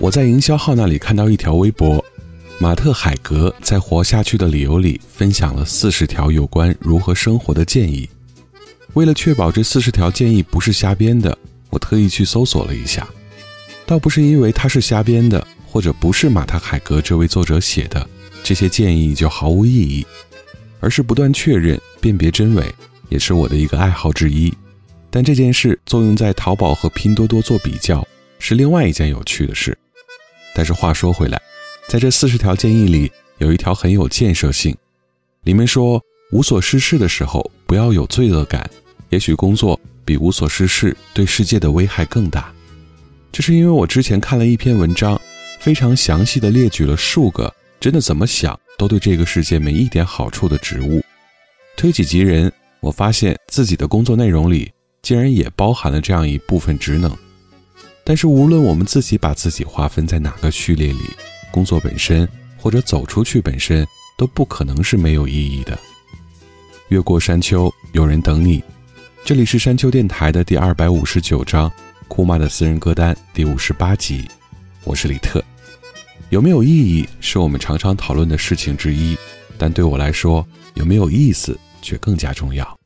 我在营销号那里看到一条微博，马特·海格在《活下去的理由》里分享了四十条有关如何生活的建议。为了确保这四十条建议不是瞎编的，我特意去搜索了一下。倒不是因为它是瞎编的，或者不是马特·海格这位作者写的，这些建议就毫无意义，而是不断确认、辨别真伪，也是我的一个爱好之一。但这件事作用在淘宝和拼多多做比较，是另外一件有趣的事。但是话说回来，在这四十条建议里，有一条很有建设性，里面说无所事事的时候不要有罪恶感，也许工作比无所事事对世界的危害更大。这是因为我之前看了一篇文章，非常详细的列举了数个真的怎么想都对这个世界没一点好处的职务。推己及人，我发现自己的工作内容里竟然也包含了这样一部分职能。但是无论我们自己把自己划分在哪个序列里，工作本身或者走出去本身都不可能是没有意义的。越过山丘，有人等你。这里是山丘电台的第二百五十九章，库妈的私人歌单第五十八集。我是李特。有没有意义是我们常常讨论的事情之一，但对我来说，有没有意思却更加重要。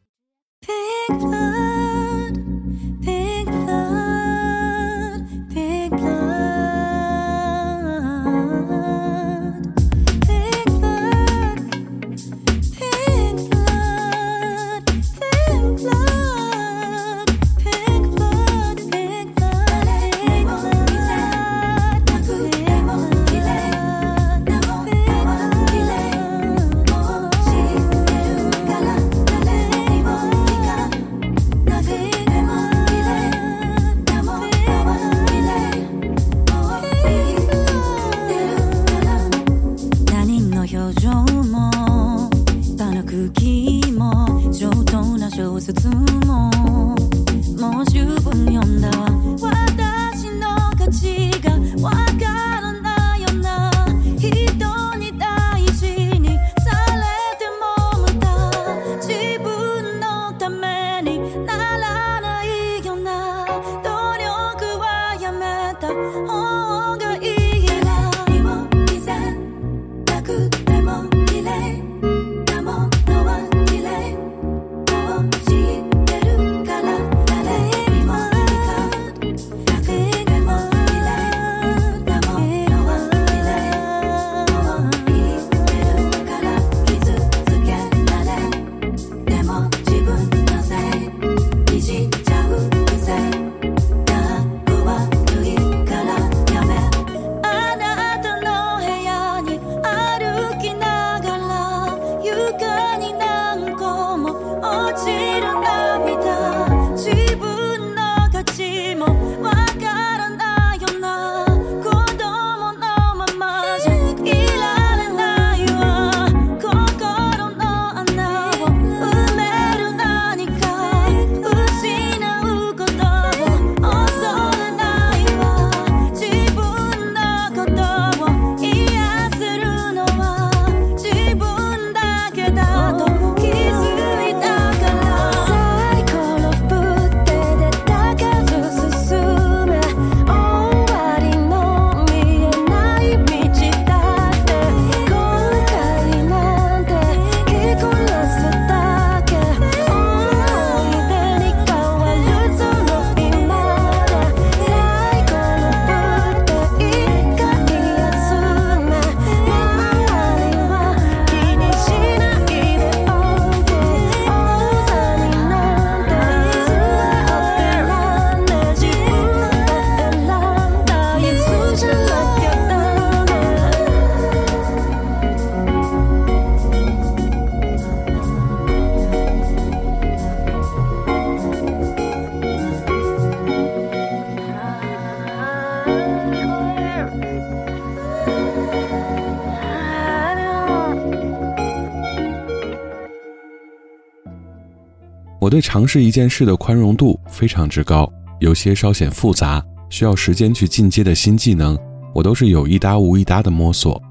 对尝试一件事的宽容度非常之高，有些稍显复杂、需要时间去进阶的新技能，我都是有一搭无一搭的摸索。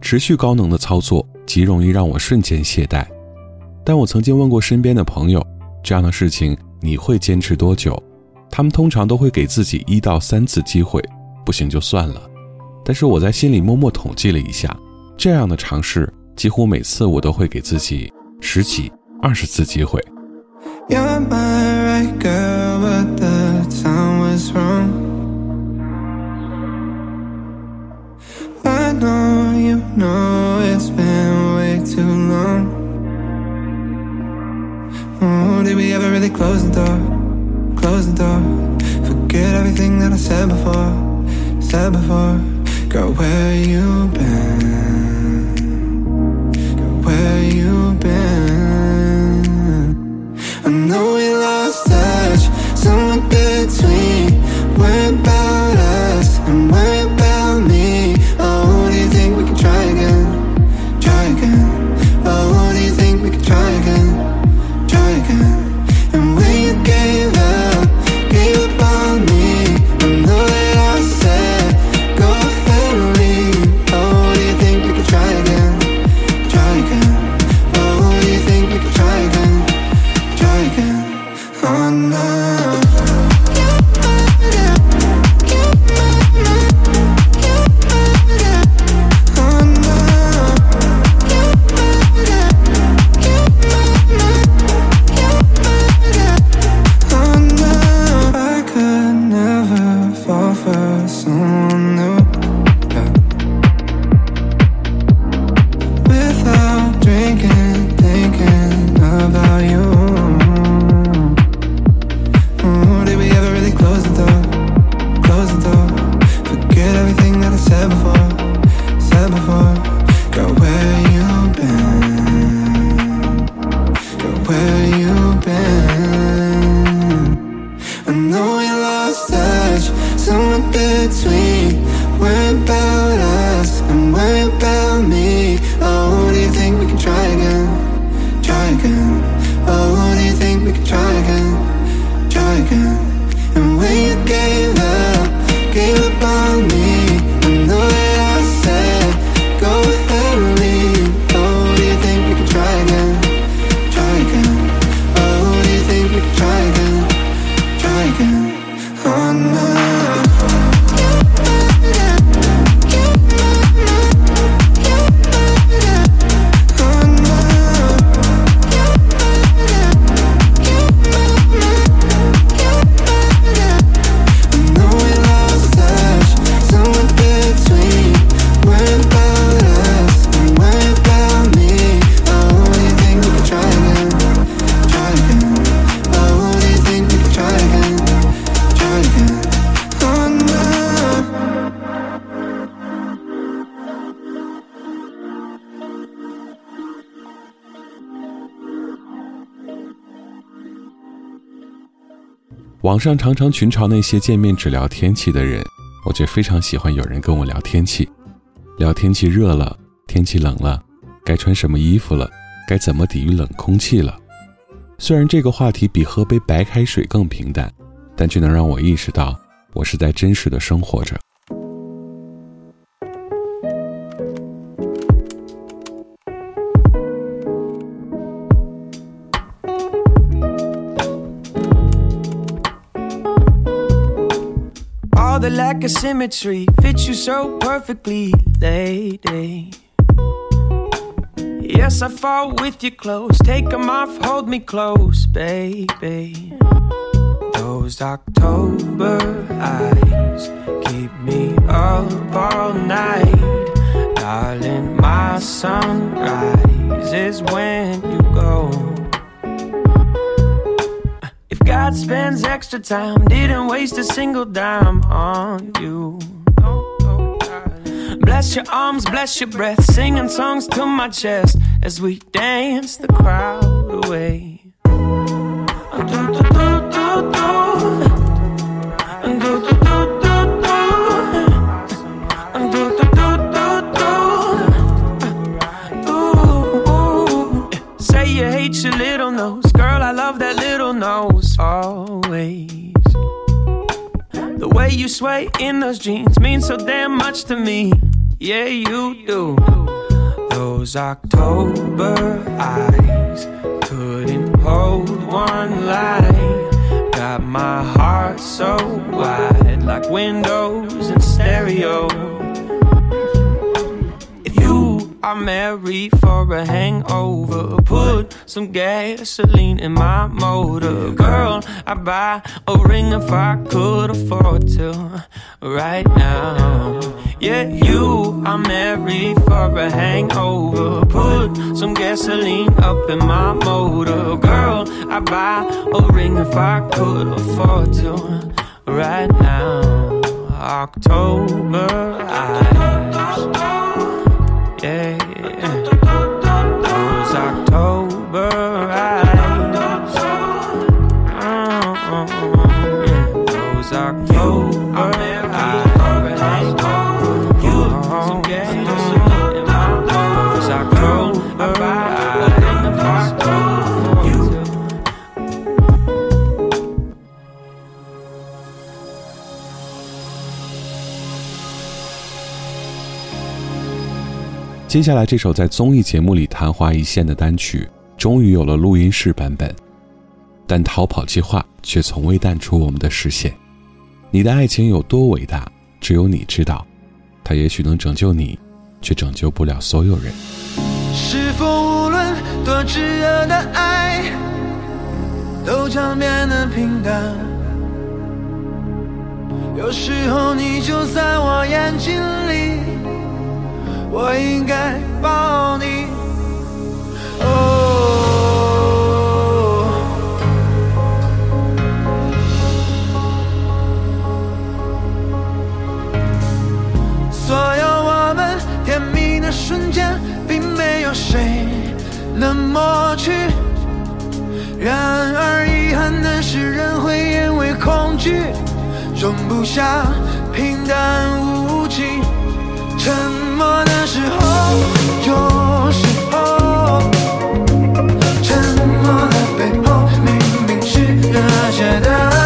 持续高能的操作极容易让我瞬间懈怠。但我曾经问过身边的朋友，这样的事情你会坚持多久？他们通常都会给自己一到三次机会，不行就算了。但是我在心里默默统计了一下，这样的尝试几乎每次我都会给自己十几、二十次机会。You're my right girl, but the time was wrong. I know you know it's been way too long. Oh, did we ever really close the door? Close the door. Forget everything that I said before, said before. Girl, where you been? Girl, where you been? 网上常常群嘲那些见面只聊天气的人，我却非常喜欢有人跟我聊天气，聊天气热了，天气冷了，该穿什么衣服了，该怎么抵御冷空气了。虽然这个话题比喝杯白开水更平淡，但却能让我意识到，我是在真实的生活着。Lack of symmetry fits you so perfectly, lady. Yes, I fall with your clothes. Take Take 'em off, hold me close, baby. Those October eyes keep me up all night. Darling, my sunrise is when you go. God spends extra time, didn't waste a single dime on you. Oh, oh, bless your arms, bless your breath, singing songs to my chest as we dance the crowd away. Say you hate way you sway in those jeans means so damn much to me. Yeah, you do. Those October eyes couldn't hold one light. Got my heart so wide, like windows and stereo. Are married for a hangover, put some gasoline in my motor. Girl, I'd buy a ring if I could afford to right now. Yeah, you are married for a hangover. Put some gasoline up in my motor. Girl, I'd buy a ring if I could afford to right now. October eyes. 接下来这首在综艺节目里昙花一现的单曲，终于有了录音室版本，但逃跑计划却从未淡出我们的视线。你的爱情有多伟大，只有你知道。它也许能拯救你，却拯救不了所有人。是否无论多炙热的爱，都将变得平淡？有时候你就在我眼睛里，我应该抱你。哦。所有我们甜蜜的瞬间，并没有谁能抹去。然而遗憾的是，人会因为恐惧，容不下平淡无。沉默的时候，有时候，沉默的背后，明明是热切的。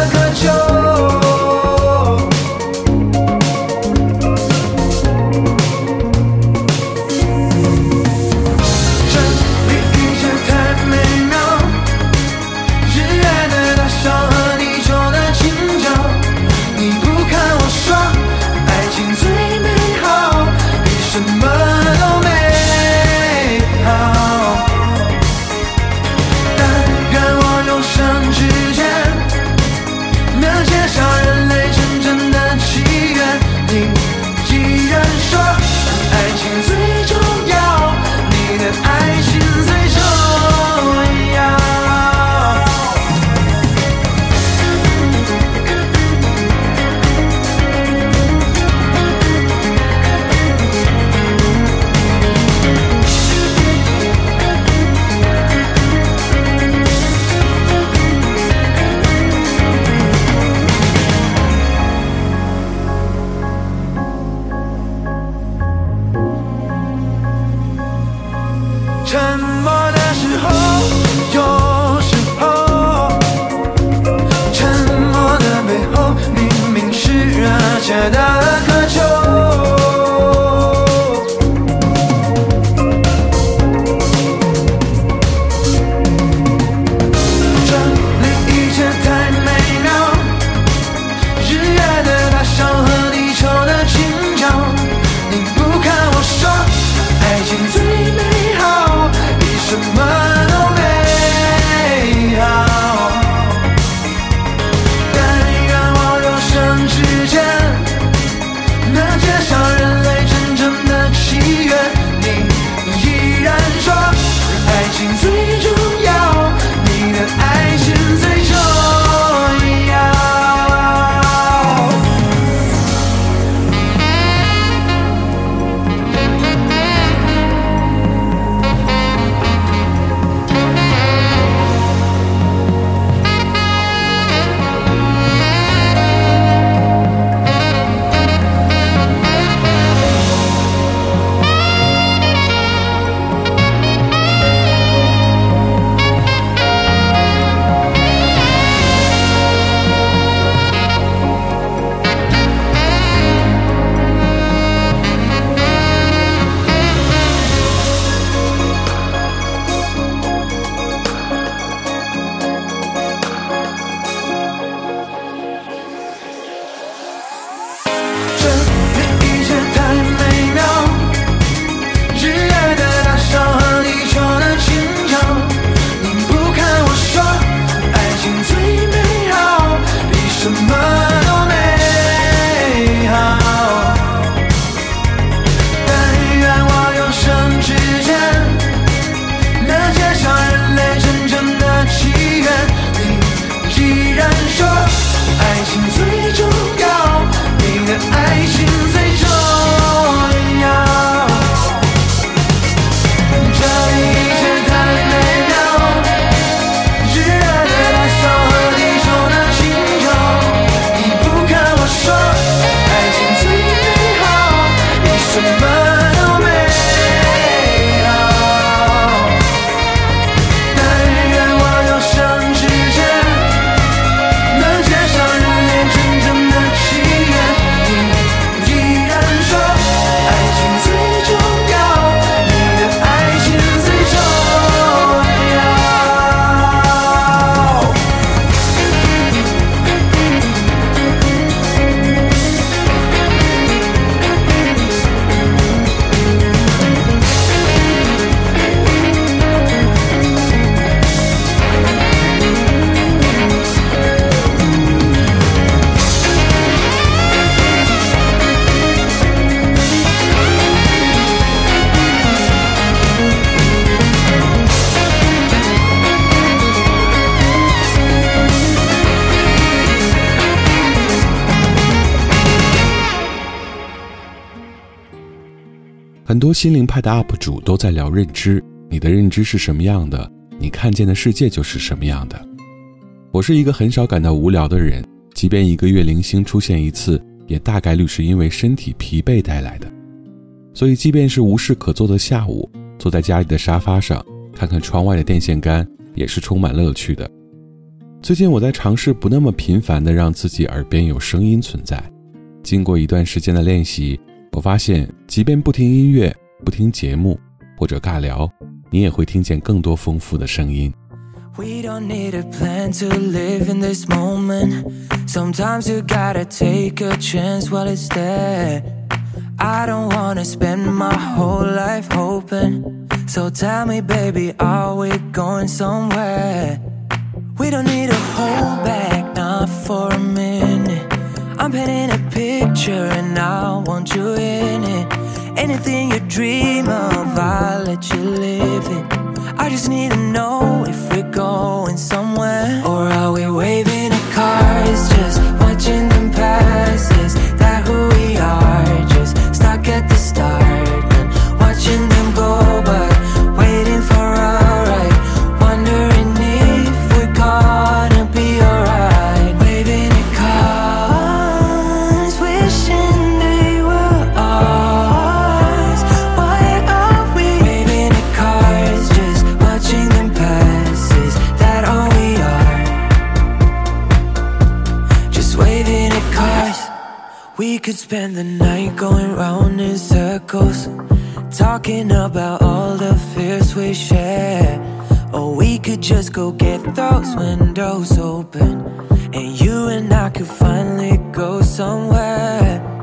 心灵派的 UP 主都在聊认知，你的认知是什么样的，你看见的世界就是什么样的。我是一个很少感到无聊的人，即便一个月零星出现一次，也大概率是因为身体疲惫带来的。所以，即便是无事可做的下午，坐在家里的沙发上，看看窗外的电线杆，也是充满乐趣的。最近我在尝试不那么频繁的让自己耳边有声音存在。经过一段时间的练习，我发现，即便不听音乐、不听节目或者尬聊，你也会听见更多丰富的声音。 We don't need a plan to live in this moment. Sometimes you gotta take a chance while it's there. I don't wanna spend my whole life hoping. So tell me, baby, are we going somewhere? We don't need to hold back, not for a minute. I'm painting a picture and I want you in it. Anything you dream of, I'll let you live it. I just need to know if we're going somewhere or are we waving talking about all the fears we share. Or we could just go get those windows open, and you and I could finally go somewhere.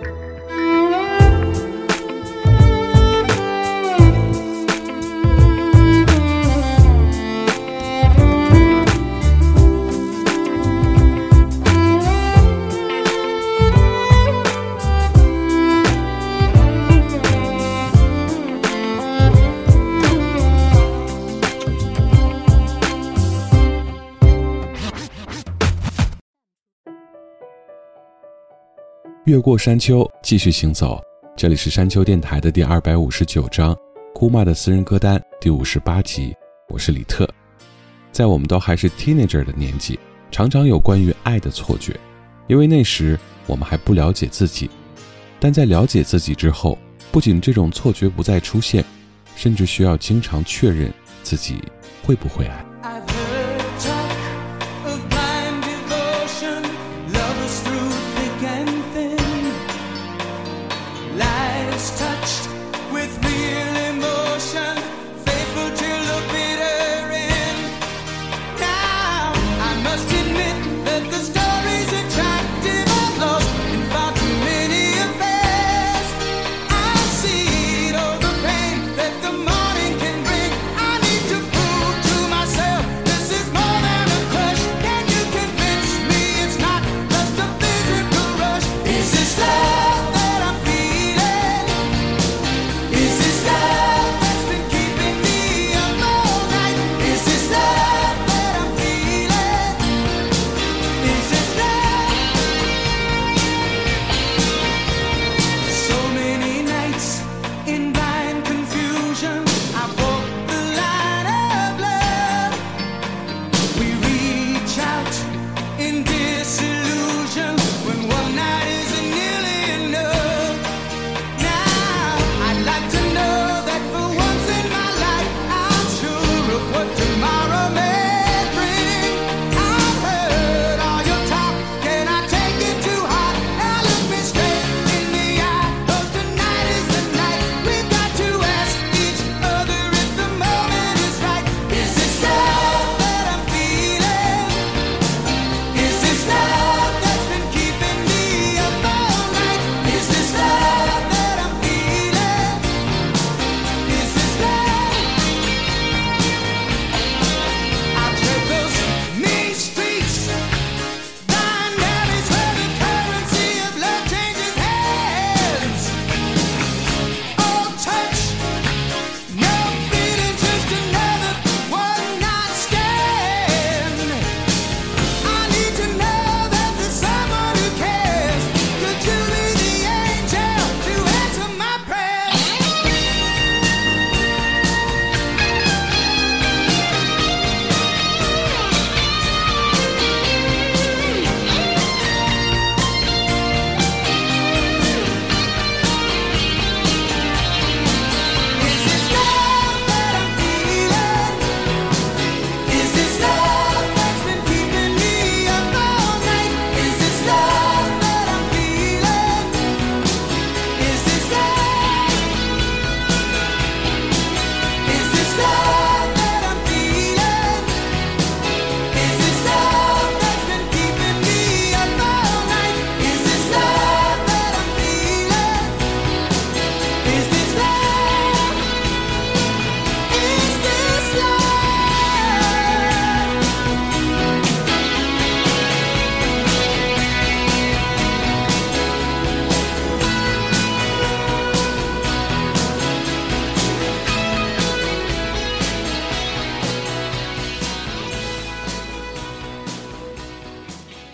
越过山丘，继续行走。这里是山丘电台的第二百五十九章，姑妈的私人歌单第五十八集。我是李特。在我们都还是 teenager 的年纪，常常有关于爱的错觉，因为那时我们还不了解自己。但在了解自己之后，不仅这种错觉不再出现，甚至需要经常确认自己会不会爱。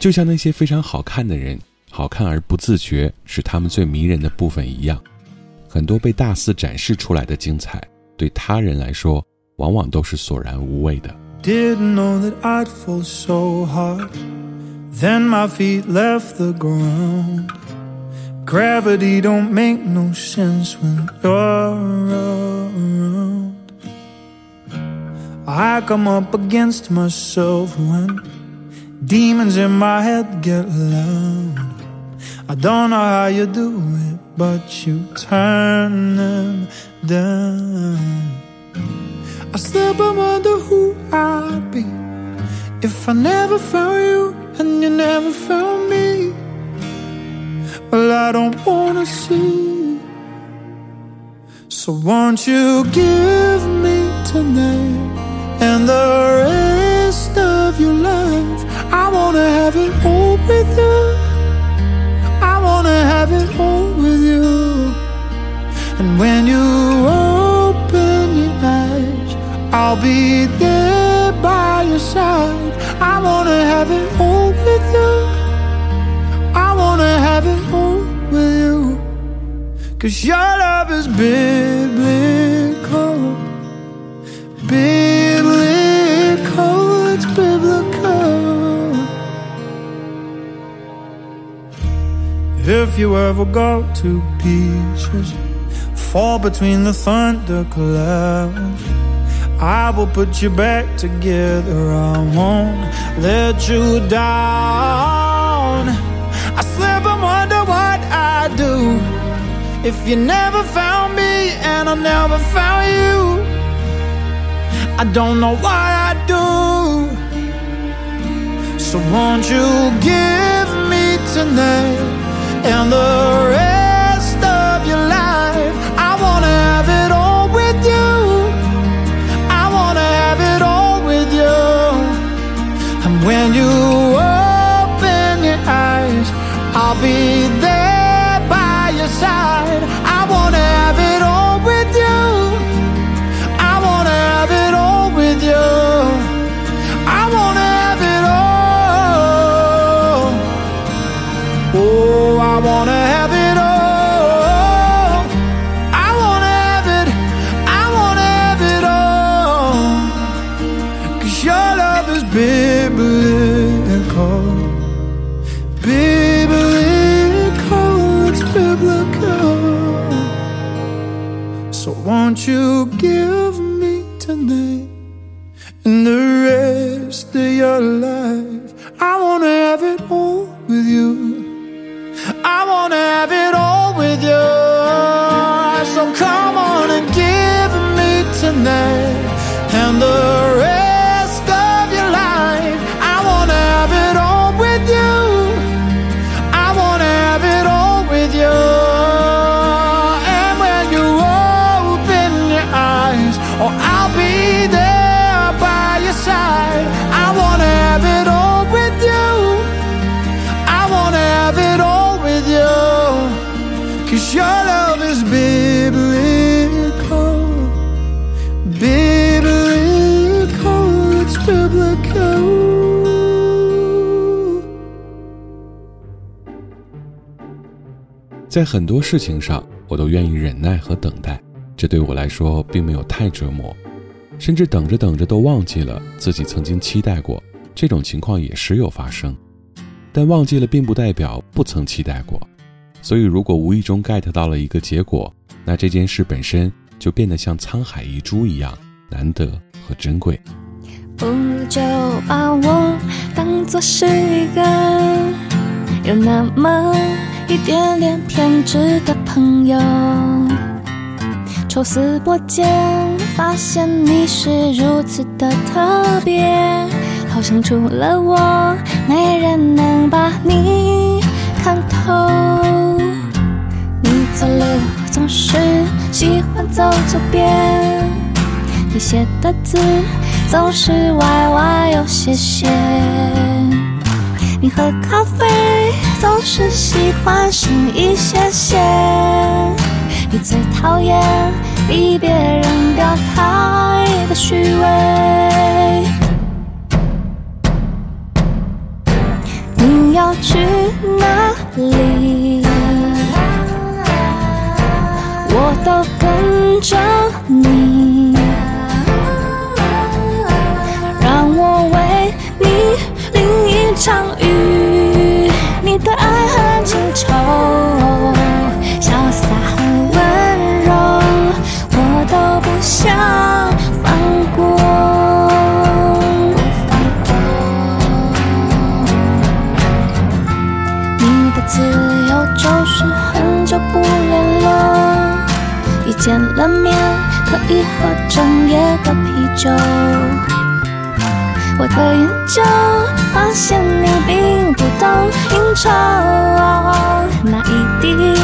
就像那些非常好看的人，好看而不自觉是他们最迷人的部分一样，很多被大肆展示出来的精彩，对他人来说，往往都是索然无味的。Didn't know that I'd fall so hard. Then my feet left the ground. Gravity don't make no sense when you're around. I come up against myself when Demons in my head get loud. I don't know how you do it, but you turn them down. I still wonder who I'd be if I never found you and you never found me. Well, I don't wanna see. So won't you give me tonight and the I'll be there by your side. I wanna have it all with you. I wanna have it all with you. Cause your love is biblical. Biblical, it's biblical. If you ever go to pieces, fall between the thunderclouds. I will put you back together. I won't let you down. I slip and wonder what I do if you never found me and I never found you. I don't know what I'd do. So won't you give me tonight and the rest when you 在很多事情上，我都愿意忍耐和等待，这对我来说并没有太折磨，甚至等着等着都忘记了自己曾经期待过。这种情况也时有发生，但忘记了并不代表不曾期待过。所以，如果无意中 get 到了一个结果，那这件事本身就变得像沧海一珠一样难得和珍贵。不如就把我当作是一个有那么一点点偏执的朋友。抽丝剥茧，发现你是如此的特别，好像除了我，没人能把你看透。你走路总是喜欢走左边，你写的字总是歪歪又斜斜。你喝咖啡总是喜欢深一些些，你最讨厌比别人表态的虚伪。你要去哪里？见了面可以喝整夜的啤酒。我的研究发现你并不懂应酬，那一定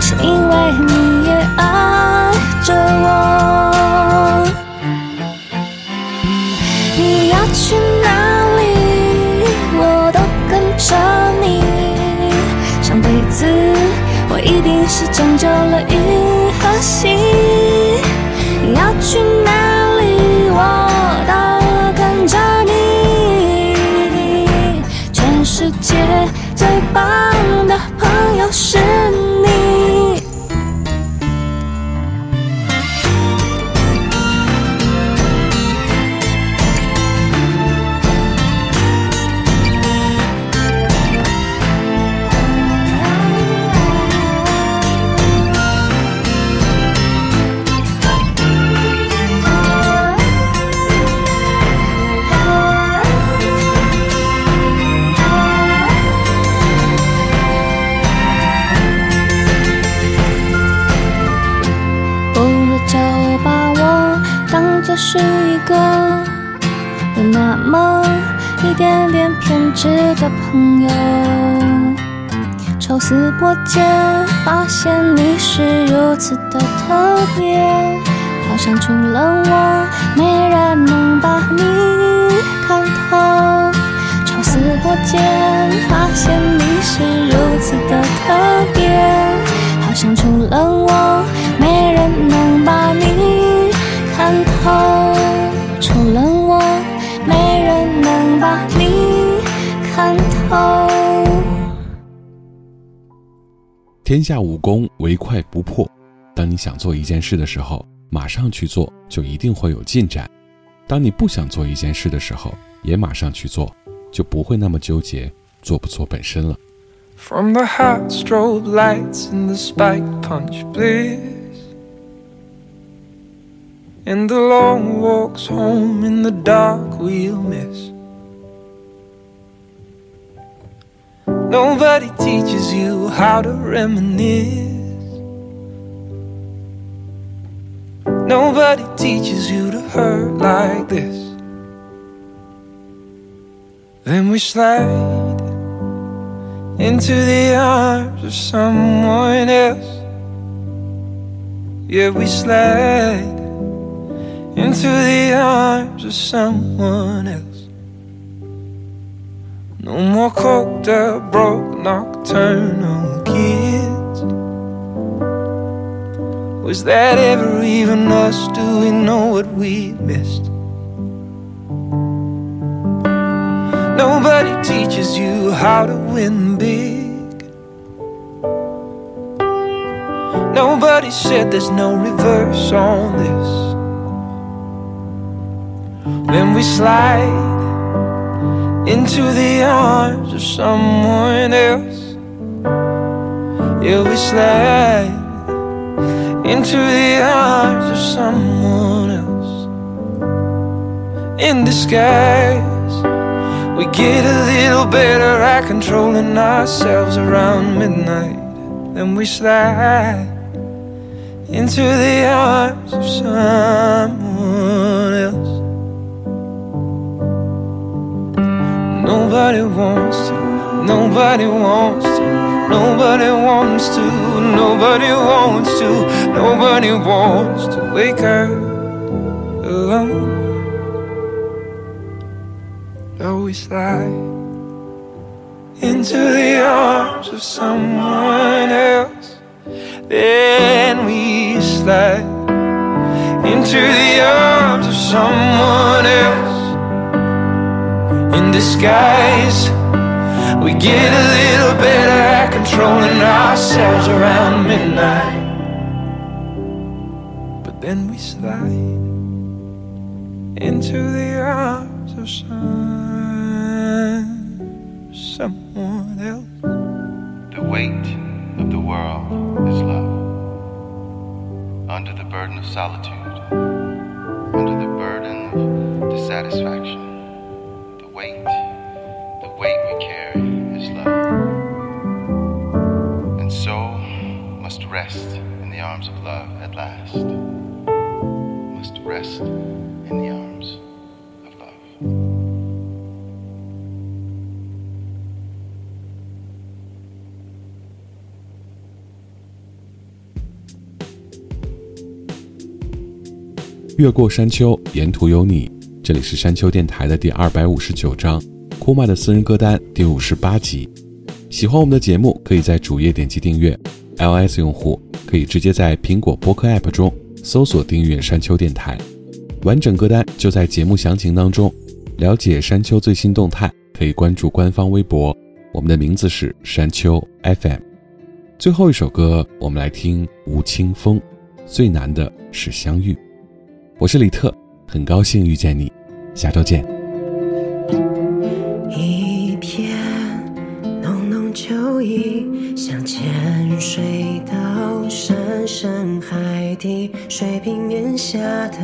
是因为你也爱着我。你要去哪里，我都跟着你。上辈子我一定是拯救了银心。你要去哪里，我都跟着你。全世界最棒抽丝剥茧，发现你是如此的特别，好像除了我，没人能把你看透。抽丝剥茧，发现你是如此的特别，好像除了我，没人能把你天下武功唯快不破。当你想做一件事的时候，马上去做，就一定会有进展；当你不想做一件事的时候，也马上去做，就不会那么纠结做不做本身了。From the hot strobe lights and the spike punch bliss And the long walks home in the dark we'll miss Nobody teaches you how to reminisce Nobody teaches you to hurt like this Then we slide into the arms of someone else. Yeah, we slide into the arms of someone else. No more coked up, broke, nocturnal kids. Was that ever even us? Do we know what we missed? Nobody teaches you how to win big. Nobody said there's no reverse on this. Then we slide into the arms of someone else. Yeah, we slide into the arms of someone else. In disguise. We get a little better at controlling ourselves around midnight. Then we slide into the arms of someone Nobody wants to, nobody wants to, nobody wants to, nobody wants to, nobody wants to wake up alone. Though we slide into the arms of someone else, then we slide into the arms of someone else. In disguise, we get a little better at controlling ourselves around midnight. But then we slide into the arms of some, someone else. The weight of the world is love. Under the burden of solitude, under the burden of dissatisfaction, arms of love at last. Must rest in the arms of love. 越过山丘，沿途有你。这里是山丘电台的第二百五十九章，库麦的私人歌单第五十八集。喜欢我们的节目，可以在主页点击订阅；iOS 用户可以直接在苹果播客 App 中搜索订阅山丘电台。完整歌单就在节目详情当中。了解山丘最新动态，可以关注官方微博，我们的名字是山丘 FM。最后一首歌，我们来听吴青峰，《最难的是相遇》。我是李特，很高兴遇见你，下周见。一片浓浓秋意，像潜水的深海底，水平面下的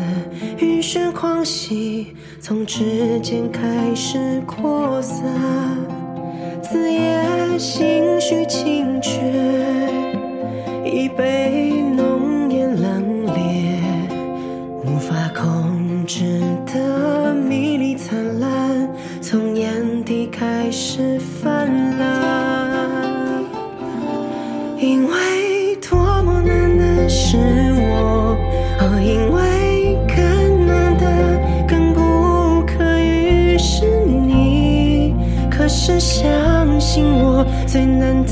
雨是狂喜，从指尖开始扩散，子夜心绪清绝，已被浓烟冷冽，无法控制的。最难